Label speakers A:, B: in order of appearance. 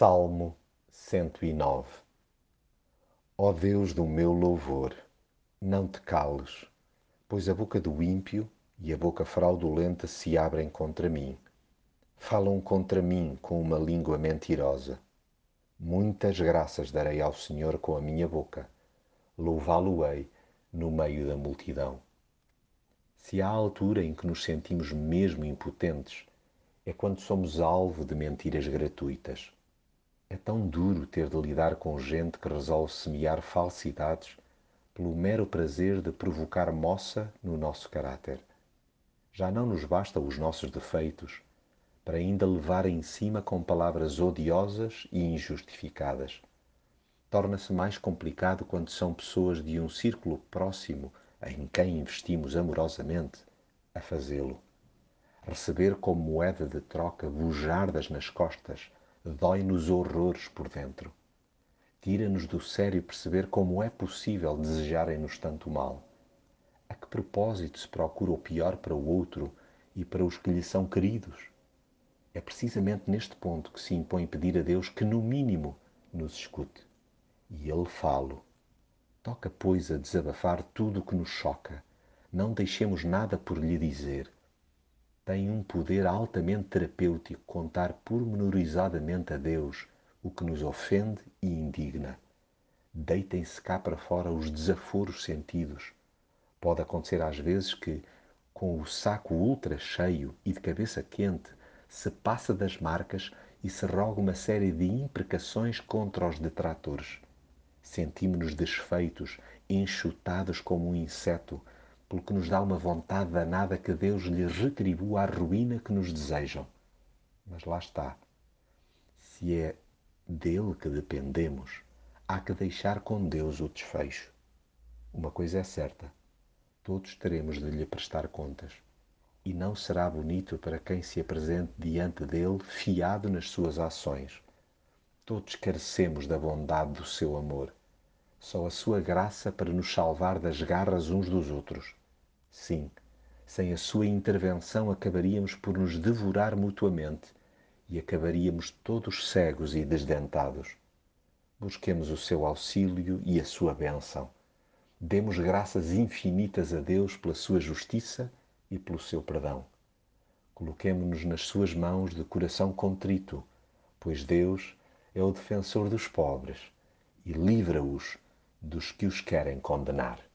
A: Salmo 109 Ó Deus do meu louvor, não te cales, pois a boca do ímpio e a boca fraudulenta se abrem contra mim. Falam contra mim com uma língua mentirosa. Muitas graças darei ao Senhor com a minha boca, louvá-lo-ei no meio da multidão. Se há altura em que nos sentimos mesmo impotentes, é quando somos alvo de mentiras gratuitas é tão duro ter de lidar com gente que resolve semear falsidades pelo mero prazer de provocar moça no nosso caráter. Já não nos basta os nossos defeitos para ainda levar em cima com palavras odiosas e injustificadas. Torna-se mais complicado quando são pessoas de um círculo próximo em quem investimos amorosamente a fazê-lo. Receber como moeda de troca bujardas nas costas dói-nos horrores por dentro. Tira-nos do sério perceber como é possível desejarem-nos tanto mal. A que propósito se procura o pior para o outro e para os que lhe são queridos? É precisamente neste ponto que se impõe pedir a Deus que, no mínimo, nos escute. E Ele falo. Toca, pois, a desabafar tudo o que nos choca. Não deixemos nada por lhe dizer tem um poder altamente terapêutico contar pormenorizadamente a Deus o que nos ofende e indigna. Deitem-se cá para fora os desaforos sentidos. Pode acontecer às vezes que, com o saco ultra cheio e de cabeça quente, se passa das marcas e se roga uma série de imprecações contra os detratores. Sentimos-nos desfeitos, enxutados como um inseto, pelo que nos dá uma vontade danada que Deus lhes retribua a ruína que nos desejam. Mas lá está. Se é dele que dependemos, há que deixar com Deus o desfecho. Uma coisa é certa: todos teremos de lhe prestar contas. E não será bonito para quem se apresente diante dele fiado nas suas ações. Todos carecemos da bondade do seu amor. Só a sua graça para nos salvar das garras uns dos outros. Sim, sem a sua intervenção acabaríamos por nos devorar mutuamente e acabaríamos todos cegos e desdentados. Busquemos o seu auxílio e a sua bênção. Demos graças infinitas a Deus pela sua justiça e pelo seu perdão. Coloquemo-nos nas suas mãos de coração contrito, pois Deus é o defensor dos pobres e livra-os dos que os querem condenar.